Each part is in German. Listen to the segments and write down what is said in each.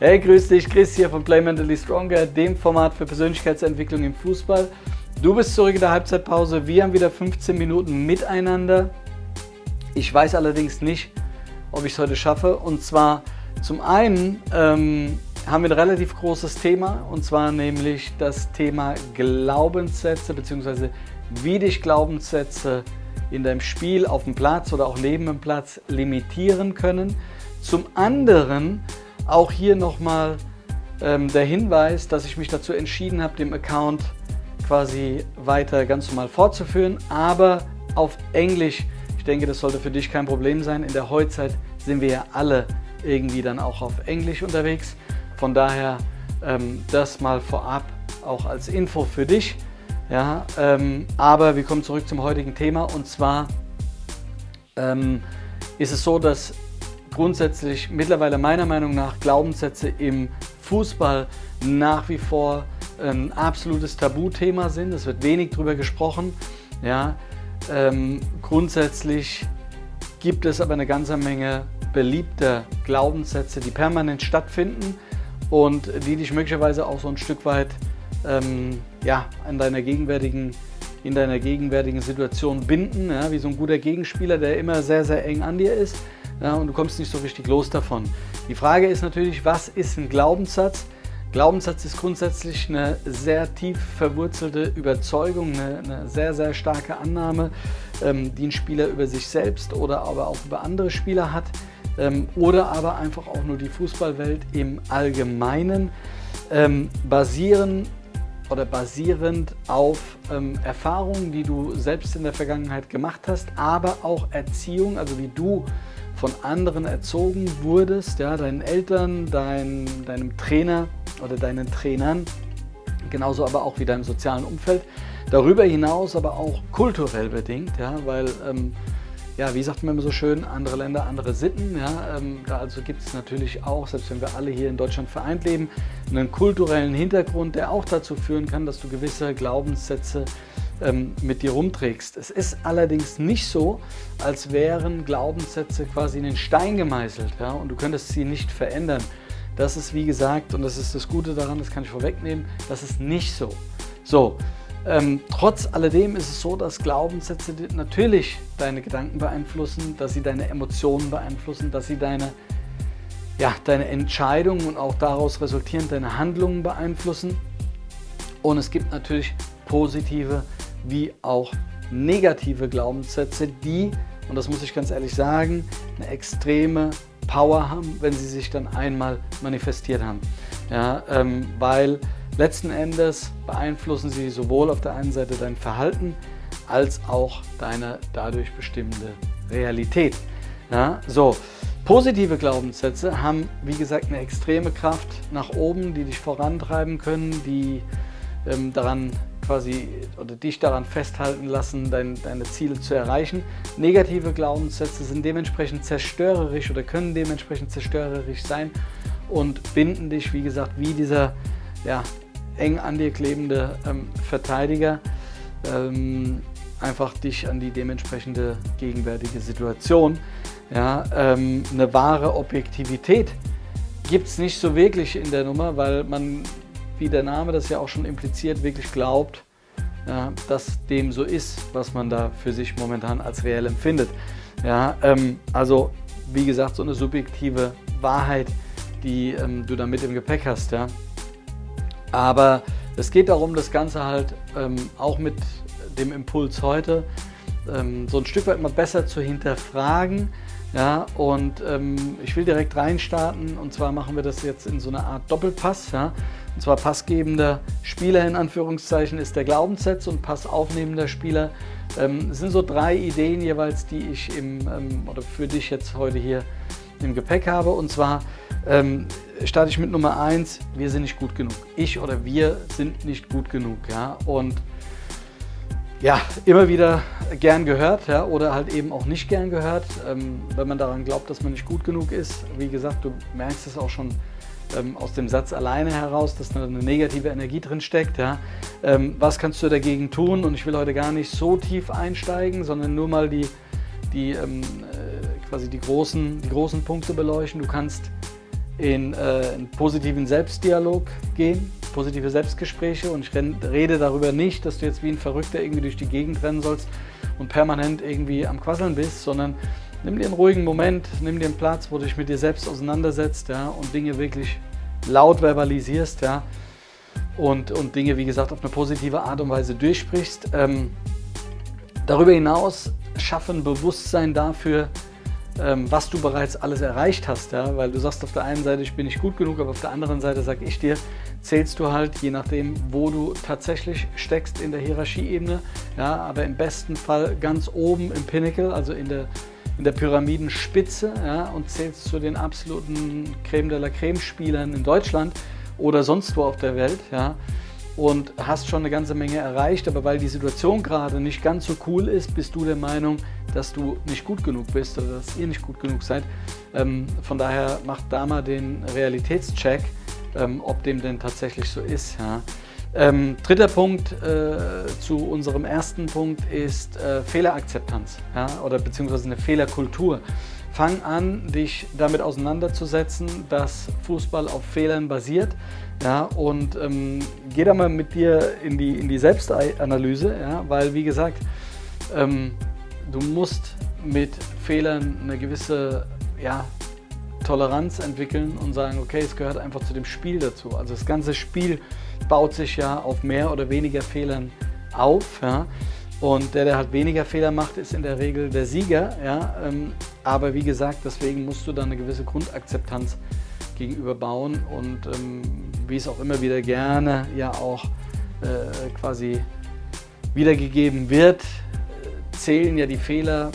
Hey, grüß dich, Chris hier von Play Mentally Stronger, dem Format für Persönlichkeitsentwicklung im Fußball. Du bist zurück in der Halbzeitpause. Wir haben wieder 15 Minuten miteinander. Ich weiß allerdings nicht, ob ich es heute schaffe. Und zwar zum einen ähm, haben wir ein relativ großes Thema, und zwar nämlich das Thema Glaubenssätze bzw. wie dich Glaubenssätze in deinem Spiel auf dem Platz oder auch neben dem Platz limitieren können. Zum anderen auch hier nochmal ähm, der Hinweis, dass ich mich dazu entschieden habe, den Account quasi weiter ganz normal fortzuführen, aber auf Englisch. Ich denke, das sollte für dich kein Problem sein. In der Heutzeit sind wir ja alle irgendwie dann auch auf Englisch unterwegs. Von daher ähm, das mal vorab auch als Info für dich. Ja, ähm, aber wir kommen zurück zum heutigen Thema und zwar ähm, ist es so, dass grundsätzlich mittlerweile meiner Meinung nach Glaubenssätze im Fußball nach wie vor ein absolutes Tabuthema sind. Es wird wenig darüber gesprochen. Ja, ähm, grundsätzlich gibt es aber eine ganze Menge beliebter Glaubenssätze, die permanent stattfinden und die dich möglicherweise auch so ein Stück weit ähm, ja, in, deiner gegenwärtigen, in deiner gegenwärtigen Situation binden, ja, wie so ein guter Gegenspieler, der immer sehr, sehr eng an dir ist ja, und du kommst nicht so richtig los davon. Die Frage ist natürlich, was ist ein Glaubenssatz? Glaubenssatz ist grundsätzlich eine sehr tief verwurzelte Überzeugung, eine, eine sehr, sehr starke Annahme, ähm, die ein Spieler über sich selbst oder aber auch über andere Spieler hat ähm, oder aber einfach auch nur die Fußballwelt im Allgemeinen ähm, basieren oder basierend auf ähm, Erfahrungen, die du selbst in der Vergangenheit gemacht hast, aber auch Erziehung, also wie du von anderen erzogen wurdest, ja, deinen Eltern, dein, deinem Trainer oder deinen Trainern, genauso aber auch wie deinem sozialen Umfeld. Darüber hinaus aber auch kulturell bedingt, ja, weil, ähm, ja, wie sagt man immer so schön, andere Länder, andere Sitten. Ja, ähm, da also gibt es natürlich auch, selbst wenn wir alle hier in Deutschland vereint leben, einen kulturellen Hintergrund, der auch dazu führen kann, dass du gewisse Glaubenssätze ähm, mit dir rumträgst. Es ist allerdings nicht so, als wären Glaubenssätze quasi in den Stein gemeißelt ja, und du könntest sie nicht verändern. Das ist wie gesagt, und das ist das Gute daran, das kann ich vorwegnehmen, das ist nicht so. So, ähm, trotz alledem ist es so, dass Glaubenssätze natürlich deine Gedanken beeinflussen, dass sie deine Emotionen beeinflussen, dass sie deine, ja, deine Entscheidungen und auch daraus resultierend deine Handlungen beeinflussen. Und es gibt natürlich positive wie auch negative Glaubenssätze, die, und das muss ich ganz ehrlich sagen, eine extreme Power haben, wenn sie sich dann einmal manifestiert haben. Ja, ähm, weil letzten Endes beeinflussen sie sowohl auf der einen Seite dein Verhalten als auch deine dadurch bestimmte Realität. Ja, so, positive Glaubenssätze haben, wie gesagt, eine extreme Kraft nach oben, die dich vorantreiben können, die ähm, daran quasi oder dich daran festhalten lassen, dein, deine Ziele zu erreichen. Negative Glaubenssätze sind dementsprechend zerstörerisch oder können dementsprechend zerstörerisch sein und binden dich, wie gesagt, wie dieser ja, eng an dir klebende ähm, Verteidiger, ähm, einfach dich an die dementsprechende gegenwärtige Situation. Ja, ähm, eine wahre Objektivität gibt es nicht so wirklich in der Nummer, weil man wie der Name das ja auch schon impliziert, wirklich glaubt, ja, dass dem so ist, was man da für sich momentan als reell empfindet. Ja, ähm, also wie gesagt, so eine subjektive Wahrheit, die ähm, du da mit im Gepäck hast. Ja. Aber es geht darum, das Ganze halt ähm, auch mit dem Impuls heute ähm, so ein Stück weit mal besser zu hinterfragen. Ja, und ähm, ich will direkt reinstarten und zwar machen wir das jetzt in so einer Art Doppelpass. Ja. Und zwar passgebender Spieler in Anführungszeichen ist der Glaubenssatz und passaufnehmender Spieler. Ähm, sind so drei Ideen jeweils, die ich im, ähm, oder für dich jetzt heute hier im Gepäck habe. Und zwar ähm, starte ich mit Nummer eins: wir sind nicht gut genug. Ich oder wir sind nicht gut genug. Ja? Und ja, immer wieder gern gehört ja, oder halt eben auch nicht gern gehört, ähm, wenn man daran glaubt, dass man nicht gut genug ist. Wie gesagt, du merkst es auch schon ähm, aus dem Satz alleine heraus, dass da eine negative Energie drin steckt. Ja? Ähm, was kannst du dagegen tun? Und ich will heute gar nicht so tief einsteigen, sondern nur mal die, die, ähm, äh, quasi die, großen, die großen Punkte beleuchten. Du kannst in äh, einen positiven Selbstdialog gehen, positive Selbstgespräche und ich rede darüber nicht, dass du jetzt wie ein Verrückter irgendwie durch die Gegend rennen sollst und permanent irgendwie am Quasseln bist, sondern nimm dir einen ruhigen Moment, nimm dir einen Platz, wo du dich mit dir selbst auseinandersetzt ja, und Dinge wirklich laut verbalisierst ja, und, und Dinge, wie gesagt, auf eine positive Art und Weise durchsprichst. Ähm, darüber hinaus schaffen Bewusstsein dafür, ähm, was du bereits alles erreicht hast. Ja? Weil du sagst auf der einen Seite, ich bin nicht gut genug, aber auf der anderen Seite sage ich dir, zählst du halt, je nachdem, wo du tatsächlich steckst in der Hierarchieebene, ja, aber im besten Fall ganz oben im Pinnacle, also in der, in der Pyramidenspitze ja, und zählst zu den absoluten Creme de la Creme-Spielern in Deutschland oder sonst wo auf der Welt. Ja, und hast schon eine ganze Menge erreicht, aber weil die Situation gerade nicht ganz so cool ist, bist du der Meinung, dass du nicht gut genug bist oder dass ihr nicht gut genug seid. Ähm, von daher macht da mal den Realitätscheck, ähm, ob dem denn tatsächlich so ist. Ja. Ähm, dritter Punkt äh, zu unserem ersten Punkt ist äh, Fehlerakzeptanz ja, oder beziehungsweise eine Fehlerkultur. Fang an, dich damit auseinanderzusetzen, dass Fußball auf Fehlern basiert. Ja, und ähm, geh da mal mit dir in die, in die Selbstanalyse, ja, weil wie gesagt, ähm, du musst mit Fehlern eine gewisse ja, Toleranz entwickeln und sagen, okay, es gehört einfach zu dem Spiel dazu. Also das ganze Spiel baut sich ja auf mehr oder weniger Fehlern auf. Ja. Und der, der halt weniger Fehler macht, ist in der Regel der Sieger. Ja. Ähm, aber wie gesagt, deswegen musst du da eine gewisse Grundakzeptanz gegenüber bauen und ähm, wie es auch immer wieder gerne ja auch äh, quasi wiedergegeben wird, zählen ja die Fehler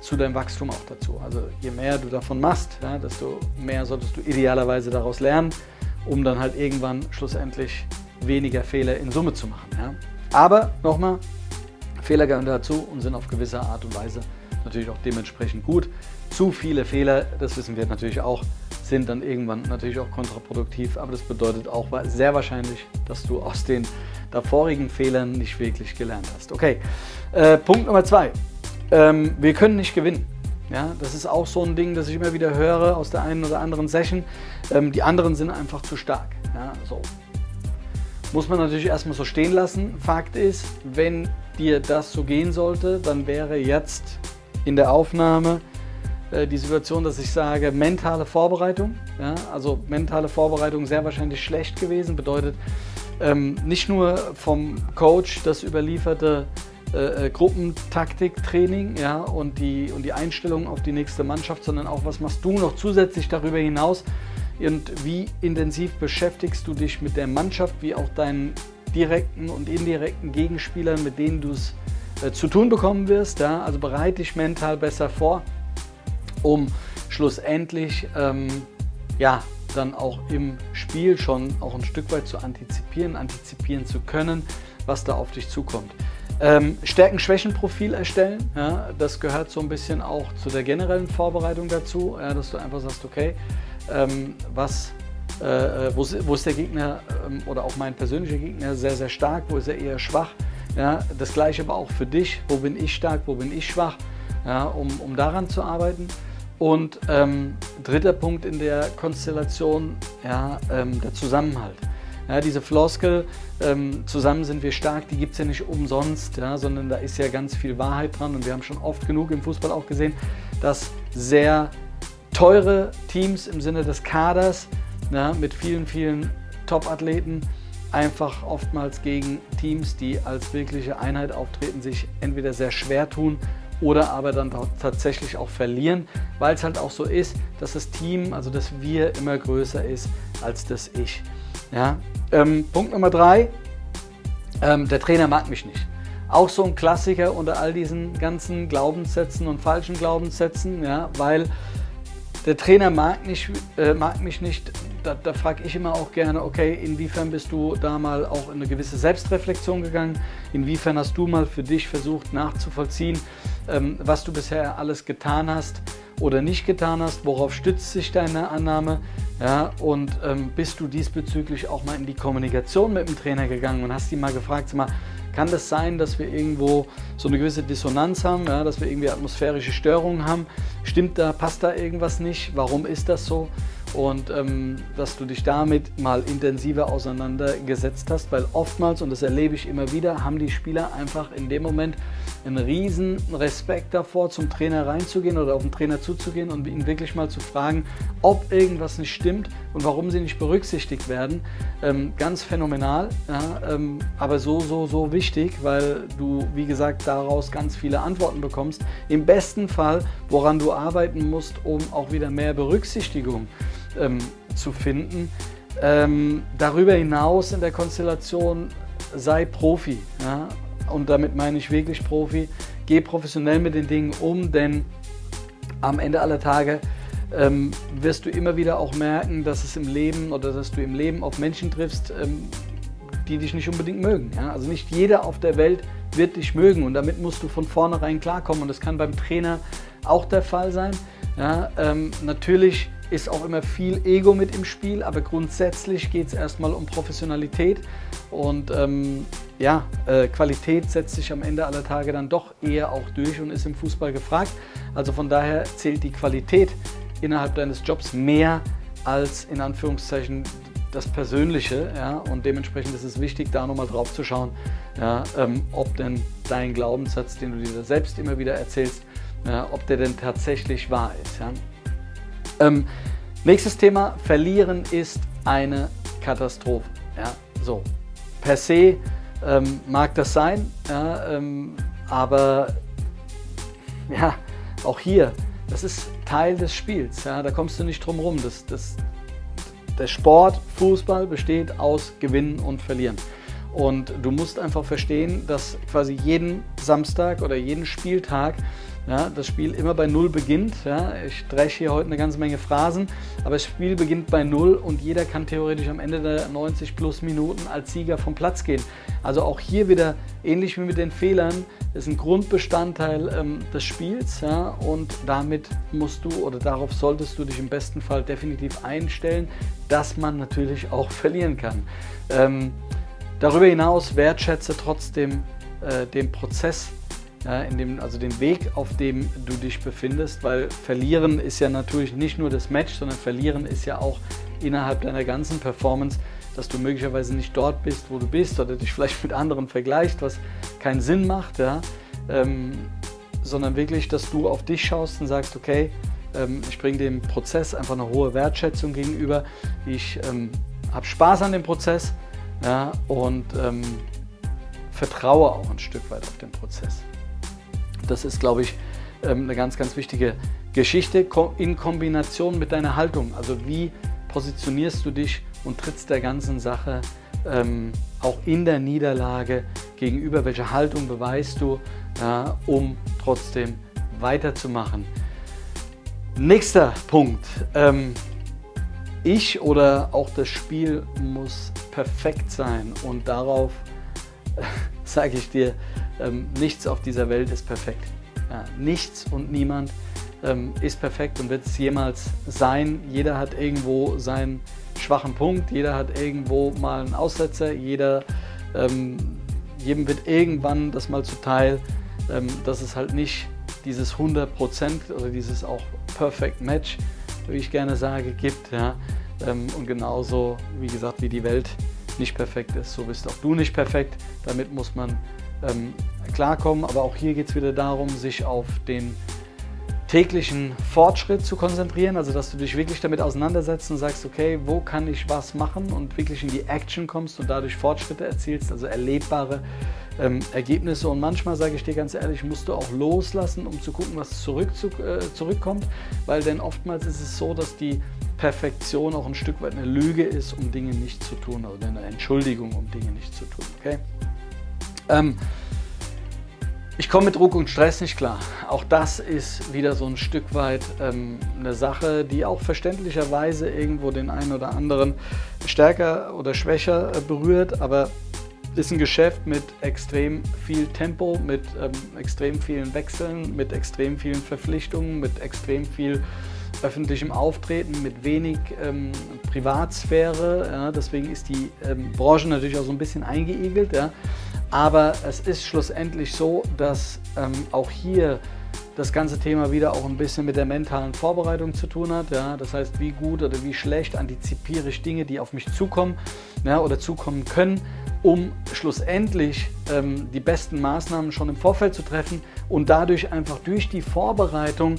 zu deinem Wachstum auch dazu. Also je mehr du davon machst, ja, desto mehr solltest du idealerweise daraus lernen, um dann halt irgendwann schlussendlich weniger Fehler in Summe zu machen. Ja. Aber nochmal, Fehler gehören dazu und sind auf gewisse Art und Weise natürlich auch dementsprechend gut. Zu viele Fehler, das wissen wir natürlich auch, sind dann irgendwann natürlich auch kontraproduktiv, aber das bedeutet auch sehr wahrscheinlich, dass du aus den davorigen Fehlern nicht wirklich gelernt hast. Okay, äh, Punkt Nummer zwei. Ähm, wir können nicht gewinnen. Ja, das ist auch so ein Ding, das ich immer wieder höre aus der einen oder anderen Session. Ähm, die anderen sind einfach zu stark. Ja, so. Muss man natürlich erstmal so stehen lassen. Fakt ist, wenn dir das so gehen sollte, dann wäre jetzt in der Aufnahme äh, die Situation, dass ich sage, mentale Vorbereitung. Ja, also mentale Vorbereitung sehr wahrscheinlich schlecht gewesen, bedeutet ähm, nicht nur vom Coach das überlieferte äh, äh, Gruppentaktiktraining ja, und, die, und die Einstellung auf die nächste Mannschaft, sondern auch, was machst du noch zusätzlich darüber hinaus und wie intensiv beschäftigst du dich mit der Mannschaft, wie auch deinen direkten und indirekten Gegenspielern, mit denen du es äh, zu tun bekommen wirst. Ja? Also bereite dich mental besser vor um schlussendlich ähm, ja, dann auch im Spiel schon auch ein Stück weit zu antizipieren, antizipieren zu können, was da auf dich zukommt. Ähm, Stärken-Schwächen-Profil erstellen, ja, das gehört so ein bisschen auch zu der generellen Vorbereitung dazu, ja, dass du einfach sagst, okay, ähm, was, äh, wo, wo, ist der Gegner ähm, oder auch mein persönlicher Gegner sehr, sehr stark, wo ist er eher schwach. Ja, das gleiche aber auch für dich, wo bin ich stark, wo bin ich schwach, ja, um, um daran zu arbeiten. Und ähm, dritter Punkt in der Konstellation, ja, ähm, der Zusammenhalt. Ja, diese Floskel, ähm, zusammen sind wir stark, die gibt es ja nicht umsonst, ja, sondern da ist ja ganz viel Wahrheit dran. Und wir haben schon oft genug im Fußball auch gesehen, dass sehr teure Teams im Sinne des Kaders ja, mit vielen, vielen Top-Athleten einfach oftmals gegen Teams, die als wirkliche Einheit auftreten, sich entweder sehr schwer tun oder aber dann tatsächlich auch verlieren, weil es halt auch so ist, dass das Team, also das Wir immer größer ist als das Ich. Ja? Ähm, Punkt Nummer drei, ähm, der Trainer mag mich nicht. Auch so ein Klassiker unter all diesen ganzen Glaubenssätzen und falschen Glaubenssätzen, ja, weil der Trainer mag, nicht, äh, mag mich nicht. Da, da frage ich immer auch gerne, okay, inwiefern bist du da mal auch in eine gewisse Selbstreflexion gegangen? Inwiefern hast du mal für dich versucht nachzuvollziehen, ähm, was du bisher alles getan hast oder nicht getan hast? Worauf stützt sich deine Annahme? Ja, und ähm, bist du diesbezüglich auch mal in die Kommunikation mit dem Trainer gegangen und hast ihn mal gefragt, sag mal, kann das sein, dass wir irgendwo so eine gewisse Dissonanz haben, ja, dass wir irgendwie atmosphärische Störungen haben? Stimmt da, passt da irgendwas nicht? Warum ist das so? Und ähm, dass du dich damit mal intensiver auseinandergesetzt hast, weil oftmals, und das erlebe ich immer wieder, haben die Spieler einfach in dem Moment einen riesen Respekt davor, zum Trainer reinzugehen oder auf den Trainer zuzugehen und ihn wirklich mal zu fragen, ob irgendwas nicht stimmt und warum sie nicht berücksichtigt werden. Ähm, ganz phänomenal, ja, ähm, aber so, so, so wichtig, weil du, wie gesagt, daraus ganz viele Antworten bekommst. Im besten Fall, woran du arbeiten musst, um auch wieder mehr Berücksichtigung ähm, zu finden. Ähm, darüber hinaus in der Konstellation sei Profi. Ja? Und damit meine ich wirklich Profi. Geh professionell mit den Dingen um, denn am Ende aller Tage ähm, wirst du immer wieder auch merken, dass es im Leben oder dass du im Leben auf Menschen triffst, ähm, die dich nicht unbedingt mögen. Ja? Also nicht jeder auf der Welt wird dich mögen und damit musst du von vornherein klarkommen und das kann beim Trainer auch der Fall sein. Ja? Ähm, natürlich ist auch immer viel Ego mit im Spiel, aber grundsätzlich geht es erstmal um Professionalität und ähm, ja, äh, Qualität setzt sich am Ende aller Tage dann doch eher auch durch und ist im Fußball gefragt. Also von daher zählt die Qualität innerhalb deines Jobs mehr als in Anführungszeichen das Persönliche. Ja? Und dementsprechend ist es wichtig, da nochmal drauf zu schauen, ja, ähm, ob denn dein Glaubenssatz, den du dir selbst immer wieder erzählst, ja, ob der denn tatsächlich wahr ist. Ja? Ähm, nächstes Thema, Verlieren ist eine Katastrophe. Ja, so, per se ähm, mag das sein, ja, ähm, aber ja, auch hier, das ist Teil des Spiels. Ja, da kommst du nicht drum rum. Das, das, der Sport, Fußball besteht aus Gewinnen und Verlieren. Und du musst einfach verstehen, dass quasi jeden Samstag oder jeden Spieltag ja, das Spiel immer bei Null beginnt. Ja. Ich dresche hier heute eine ganze Menge Phrasen, aber das Spiel beginnt bei Null und jeder kann theoretisch am Ende der 90 plus Minuten als Sieger vom Platz gehen. Also auch hier wieder ähnlich wie mit den Fehlern, ist ein Grundbestandteil ähm, des Spiels ja, und damit musst du oder darauf solltest du dich im besten Fall definitiv einstellen, dass man natürlich auch verlieren kann. Ähm, darüber hinaus wertschätze trotzdem äh, den Prozess ja, in dem, also den Weg, auf dem du dich befindest, weil verlieren ist ja natürlich nicht nur das Match, sondern verlieren ist ja auch innerhalb deiner ganzen Performance, dass du möglicherweise nicht dort bist, wo du bist oder dich vielleicht mit anderen vergleicht, was keinen Sinn macht, ja, ähm, sondern wirklich, dass du auf dich schaust und sagst, okay, ähm, ich bringe dem Prozess einfach eine hohe Wertschätzung gegenüber, ich ähm, habe Spaß an dem Prozess ja, und ähm, vertraue auch ein Stück weit auf den Prozess. Das ist, glaube ich, ähm, eine ganz, ganz wichtige Geschichte in Kombination mit deiner Haltung. Also wie positionierst du dich und trittst der ganzen Sache ähm, auch in der Niederlage gegenüber? Welche Haltung beweist du, ja, um trotzdem weiterzumachen? Nächster Punkt. Ähm, ich oder auch das Spiel muss perfekt sein und darauf sage ich dir, ähm, nichts auf dieser Welt ist perfekt. Ja, nichts und niemand ähm, ist perfekt und wird es jemals sein. Jeder hat irgendwo seinen schwachen Punkt, jeder hat irgendwo mal einen Aussetzer, jeder, ähm, jedem wird irgendwann das mal zuteil, ähm, dass es halt nicht dieses 100% oder dieses auch Perfect Match, wie ich gerne sage, gibt. Ja? Ähm, und genauso, wie gesagt, wie die Welt nicht perfekt ist, so bist auch du nicht perfekt. Damit muss man ähm, klarkommen. Aber auch hier geht es wieder darum, sich auf den täglichen Fortschritt zu konzentrieren, also dass du dich wirklich damit auseinandersetzt und sagst, okay, wo kann ich was machen und wirklich in die Action kommst und dadurch Fortschritte erzielst, also erlebbare ähm, Ergebnisse. Und manchmal, sage ich dir ganz ehrlich, musst du auch loslassen, um zu gucken, was zurück zu, äh, zurückkommt, weil denn oftmals ist es so, dass die Perfektion auch ein Stück weit eine Lüge ist, um Dinge nicht zu tun, oder eine Entschuldigung, um Dinge nicht zu tun. Okay? Ähm, ich komme mit Druck und Stress nicht klar. Auch das ist wieder so ein Stück weit ähm, eine Sache, die auch verständlicherweise irgendwo den einen oder anderen stärker oder schwächer äh, berührt, aber ist ein Geschäft mit extrem viel Tempo, mit ähm, extrem vielen Wechseln, mit extrem vielen Verpflichtungen, mit extrem viel öffentlichem Auftreten, mit wenig ähm, Privatsphäre. Ja, deswegen ist die ähm, Branche natürlich auch so ein bisschen eingeigelt. Ja. Aber es ist schlussendlich so, dass ähm, auch hier das ganze Thema wieder auch ein bisschen mit der mentalen Vorbereitung zu tun hat. Ja? Das heißt, wie gut oder wie schlecht antizipiere ich Dinge, die auf mich zukommen ja, oder zukommen können, um schlussendlich ähm, die besten Maßnahmen schon im Vorfeld zu treffen und dadurch einfach durch die Vorbereitung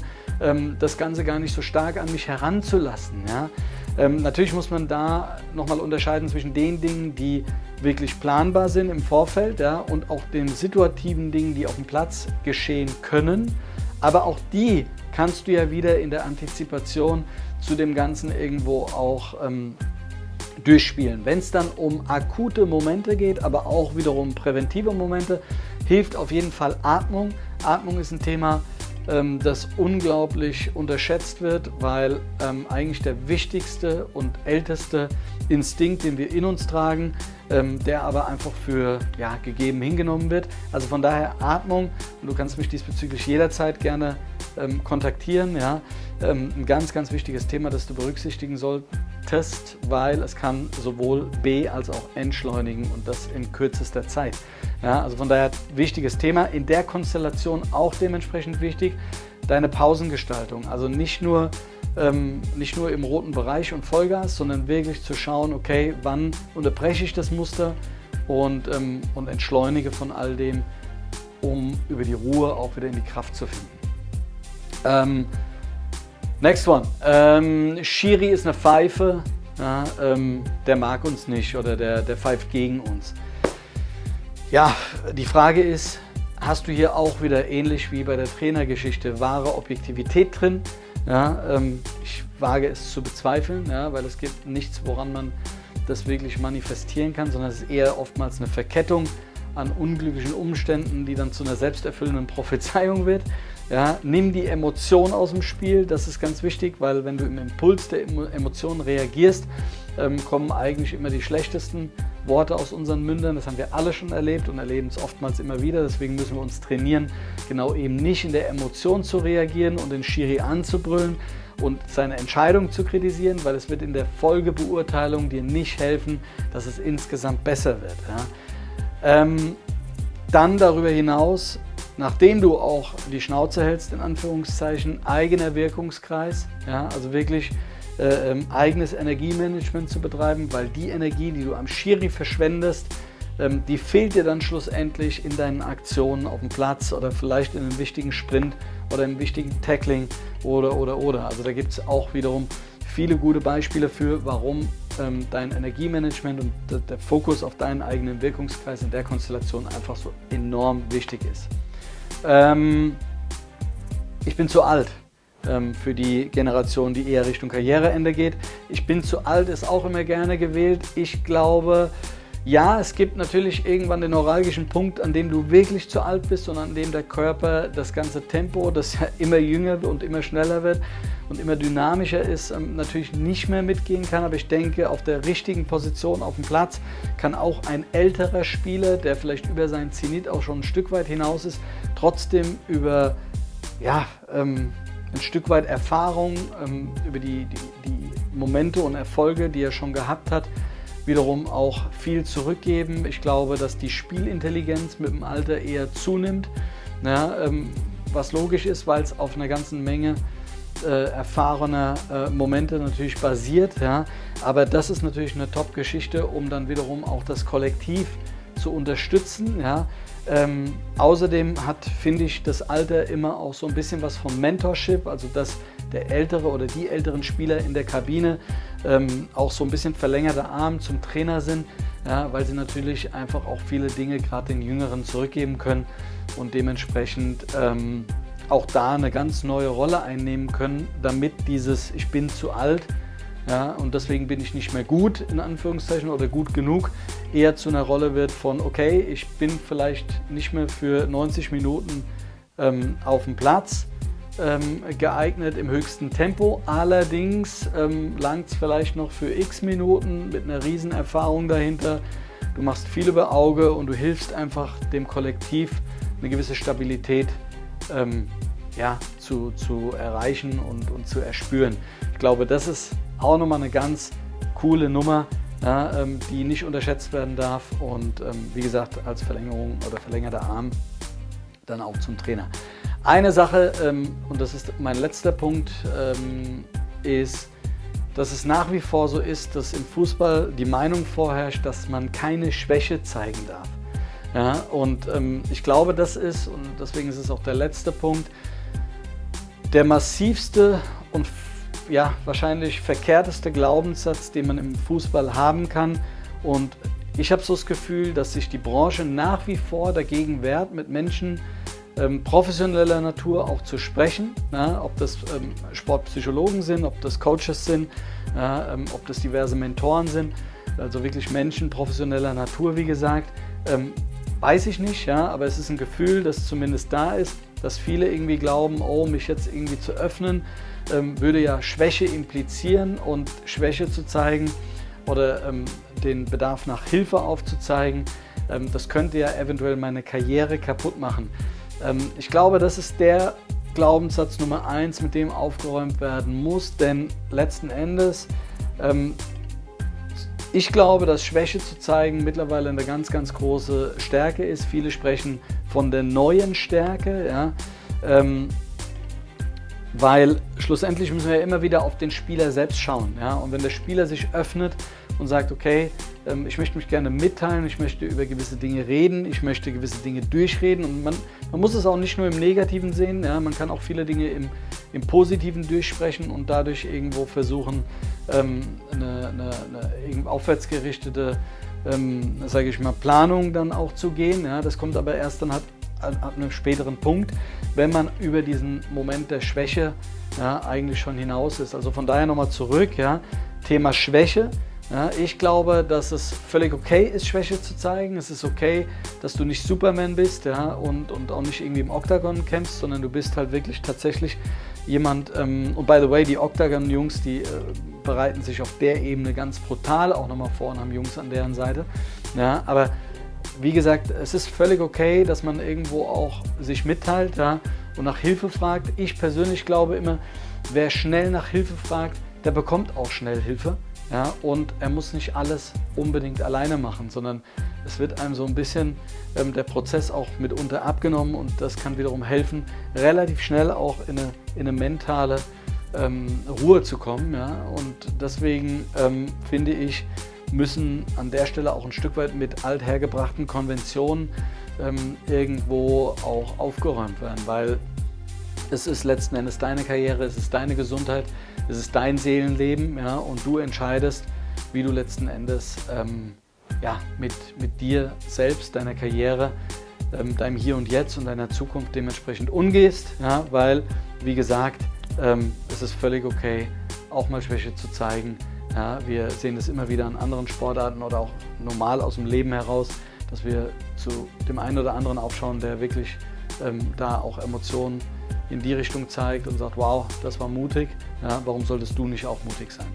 das Ganze gar nicht so stark an mich heranzulassen. Ja? Ähm, natürlich muss man da nochmal unterscheiden zwischen den Dingen, die wirklich planbar sind im Vorfeld ja, und auch den situativen Dingen, die auf dem Platz geschehen können. Aber auch die kannst du ja wieder in der Antizipation zu dem Ganzen irgendwo auch ähm, durchspielen. Wenn es dann um akute Momente geht, aber auch wiederum präventive Momente, hilft auf jeden Fall Atmung. Atmung ist ein Thema, ähm, das unglaublich unterschätzt wird, weil ähm, eigentlich der wichtigste und älteste Instinkt, den wir in uns tragen, ähm, der aber einfach für ja, gegeben hingenommen wird. Also von daher Atmung du kannst mich diesbezüglich jederzeit gerne ähm, kontaktieren. Ja. Ähm, ein ganz, ganz wichtiges Thema, das du berücksichtigen solltest, weil es kann sowohl B als auch entschleunigen und das in kürzester Zeit. Ja, also von daher wichtiges Thema. In der Konstellation auch dementsprechend wichtig, deine Pausengestaltung. Also nicht nur ähm, nicht nur im roten Bereich und Vollgas, sondern wirklich zu schauen, okay, wann unterbreche ich das Muster und, ähm, und entschleunige von all dem, um über die Ruhe auch wieder in die Kraft zu finden. Ähm, next one. Ähm, Shiri ist eine Pfeife, ja, ähm, der mag uns nicht oder der, der pfeift gegen uns. Ja, die Frage ist, hast du hier auch wieder ähnlich wie bei der Trainergeschichte wahre Objektivität drin? Ja, ähm, ich wage es zu bezweifeln, ja, weil es gibt nichts, woran man das wirklich manifestieren kann, sondern es ist eher oftmals eine Verkettung an unglücklichen Umständen, die dann zu einer selbsterfüllenden Prophezeiung wird. Ja, nimm die Emotion aus dem Spiel, das ist ganz wichtig, weil wenn du im Impuls der Emotionen reagierst, ähm, kommen eigentlich immer die schlechtesten Worte aus unseren Mündern. Das haben wir alle schon erlebt und erleben es oftmals immer wieder. Deswegen müssen wir uns trainieren, genau eben nicht in der Emotion zu reagieren und den Schiri anzubrüllen und seine Entscheidung zu kritisieren, weil es wird in der Folgebeurteilung dir nicht helfen, dass es insgesamt besser wird. Ja. Ähm, dann darüber hinaus, nachdem du auch die Schnauze hältst, in Anführungszeichen, eigener Wirkungskreis, ja, also wirklich äh, ähm, eigenes Energiemanagement zu betreiben, weil die Energie, die du am Schiri verschwendest, ähm, die fehlt dir dann schlussendlich in deinen Aktionen auf dem Platz oder vielleicht in einem wichtigen Sprint oder im wichtigen Tackling oder oder oder. Also da gibt es auch wiederum viele gute Beispiele für, warum ähm, dein Energiemanagement und der Fokus auf deinen eigenen Wirkungskreis in der Konstellation einfach so enorm wichtig ist. Ähm, ich bin zu alt ähm, für die Generation, die eher Richtung Karriereende geht. Ich bin zu alt, ist auch immer gerne gewählt. Ich glaube, ja, es gibt natürlich irgendwann den neuralgischen Punkt, an dem du wirklich zu alt bist und an dem der Körper das ganze Tempo, das ja immer jünger und immer schneller wird und immer dynamischer ist, ähm, natürlich nicht mehr mitgehen kann. Aber ich denke, auf der richtigen Position auf dem Platz kann auch ein älterer Spieler, der vielleicht über seinen Zenit auch schon ein Stück weit hinaus ist, trotzdem über ja, ähm, ein Stück weit Erfahrung ähm, über die, die, die, Momente und Erfolge, die er schon gehabt hat, wiederum auch viel zurückgeben. Ich glaube, dass die Spielintelligenz mit dem Alter eher zunimmt, ja, ähm, was logisch ist, weil es auf einer ganzen Menge äh, erfahrener äh, Momente natürlich basiert. Ja. Aber das ist natürlich eine Top-Geschichte, um dann wiederum auch das Kollektiv zu unterstützen. Ja. Ähm, außerdem hat, finde ich, das Alter immer auch so ein bisschen was von Mentorship, also dass der ältere oder die älteren Spieler in der Kabine ähm, auch so ein bisschen verlängerter Arm zum Trainer sind, ja, weil sie natürlich einfach auch viele Dinge gerade den Jüngeren zurückgeben können und dementsprechend ähm, auch da eine ganz neue Rolle einnehmen können, damit dieses Ich bin zu alt ja, und deswegen bin ich nicht mehr gut, in Anführungszeichen, oder gut genug, eher zu einer Rolle wird von, okay, ich bin vielleicht nicht mehr für 90 Minuten ähm, auf dem Platz ähm, geeignet im höchsten Tempo, allerdings ähm, langt es vielleicht noch für x Minuten mit einer riesen Erfahrung dahinter. Du machst viel über Auge und du hilfst einfach dem Kollektiv eine gewisse Stabilität ähm, ja, zu, zu erreichen und, und zu erspüren. Ich glaube, das ist auch nochmal eine ganz coole Nummer, ja, ähm, die nicht unterschätzt werden darf und ähm, wie gesagt als Verlängerung oder verlängerter Arm dann auch zum Trainer. Eine Sache, ähm, und das ist mein letzter Punkt, ähm, ist, dass es nach wie vor so ist, dass im Fußball die Meinung vorherrscht, dass man keine Schwäche zeigen darf. Ja, und ähm, ich glaube, das ist, und deswegen ist es auch der letzte Punkt, der massivste und ja, wahrscheinlich verkehrteste Glaubenssatz, den man im Fußball haben kann. Und ich habe so das Gefühl, dass sich die Branche nach wie vor dagegen wehrt, mit Menschen ähm, professioneller Natur auch zu sprechen. Ja, ob das ähm, Sportpsychologen sind, ob das Coaches sind, ja, ähm, ob das diverse Mentoren sind. Also wirklich Menschen professioneller Natur, wie gesagt. Ähm, weiß ich nicht, ja, aber es ist ein Gefühl, das zumindest da ist, dass viele irgendwie glauben, oh, mich jetzt irgendwie zu öffnen, ähm, würde ja Schwäche implizieren und Schwäche zu zeigen oder ähm, den Bedarf nach Hilfe aufzuzeigen, ähm, das könnte ja eventuell meine Karriere kaputt machen. Ähm, ich glaube, das ist der Glaubenssatz Nummer eins, mit dem aufgeräumt werden muss, denn letzten Endes, ähm, ich glaube, dass Schwäche zu zeigen mittlerweile eine ganz, ganz große Stärke ist. Viele sprechen von der neuen Stärke, ja, ähm, weil schlussendlich müssen wir ja immer wieder auf den Spieler selbst schauen. Ja, und wenn der Spieler sich öffnet und sagt, okay, ähm, ich möchte mich gerne mitteilen, ich möchte über gewisse Dinge reden, ich möchte gewisse Dinge durchreden und man, man muss es auch nicht nur im Negativen sehen, ja, man kann auch viele Dinge im, im Positiven durchsprechen und dadurch irgendwo versuchen, ähm, eine, eine, eine aufwärtsgerichtete, ähm, sage ich mal, Planung dann auch zu gehen. Ja, das kommt aber erst dann halt ab einem späteren Punkt, wenn man über diesen Moment der Schwäche ja, eigentlich schon hinaus ist. Also von daher nochmal zurück, ja, Thema Schwäche. Ja, ich glaube, dass es völlig okay ist, Schwäche zu zeigen. Es ist okay, dass du nicht Superman bist ja, und, und auch nicht irgendwie im Oktagon kämpfst, sondern du bist halt wirklich tatsächlich jemand. Ähm, und by the way, die Oktagon-Jungs, die äh, bereiten sich auf der Ebene ganz brutal auch nochmal vor und haben Jungs an deren Seite. Ja, aber wie gesagt, es ist völlig okay, dass man irgendwo auch sich mitteilt ja, und nach Hilfe fragt. Ich persönlich glaube immer, wer schnell nach Hilfe fragt, der bekommt auch schnell Hilfe. Ja, und er muss nicht alles unbedingt alleine machen, sondern es wird einem so ein bisschen ähm, der Prozess auch mitunter abgenommen und das kann wiederum helfen, relativ schnell auch in eine, in eine mentale ähm, Ruhe zu kommen. Ja? Und deswegen ähm, finde ich, müssen an der Stelle auch ein Stück weit mit althergebrachten Konventionen ähm, irgendwo auch aufgeräumt werden, weil es ist letzten Endes deine Karriere, es ist deine Gesundheit, es ist dein Seelenleben ja, und du entscheidest, wie du letzten Endes ähm, ja, mit, mit dir selbst, deiner Karriere, ähm, deinem Hier und Jetzt und deiner Zukunft dementsprechend umgehst, ja, weil, wie gesagt, ähm, es ist völlig okay, auch mal Schwäche zu zeigen. Ja, wir sehen das immer wieder an anderen Sportarten oder auch normal aus dem Leben heraus, dass wir zu dem einen oder anderen aufschauen, der wirklich ähm, da auch Emotionen in die Richtung zeigt und sagt, wow, das war mutig, ja, warum solltest du nicht auch mutig sein?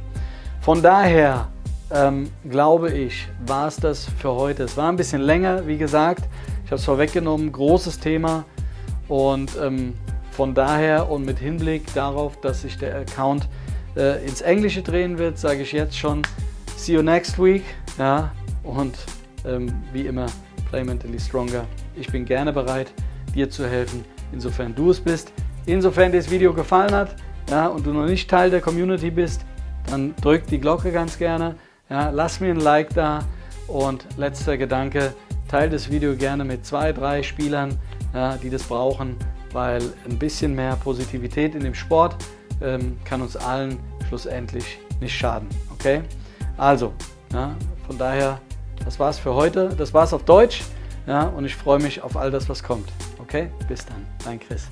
Von daher ähm, glaube ich, war es das für heute. Es war ein bisschen länger, wie gesagt, ich habe es vorweggenommen, großes Thema und ähm, von daher und mit Hinblick darauf, dass sich der Account äh, ins Englische drehen wird, sage ich jetzt schon, see you next week. Ja, und ähm, wie immer, play mentally stronger. Ich bin gerne bereit, dir zu helfen, insofern du es bist. Insofern das Video gefallen hat ja, und du noch nicht Teil der Community bist, dann drück die Glocke ganz gerne. Ja, lass mir ein Like da und letzter Gedanke, teile das Video gerne mit zwei, drei Spielern, ja, die das brauchen, weil ein bisschen mehr Positivität in dem Sport ähm, kann uns allen schlussendlich nicht schaden. Okay? Also, ja, von daher, das war's für heute. Das war's auf Deutsch. Ja, und ich freue mich auf all das, was kommt. Okay? Bis dann. Dein Chris.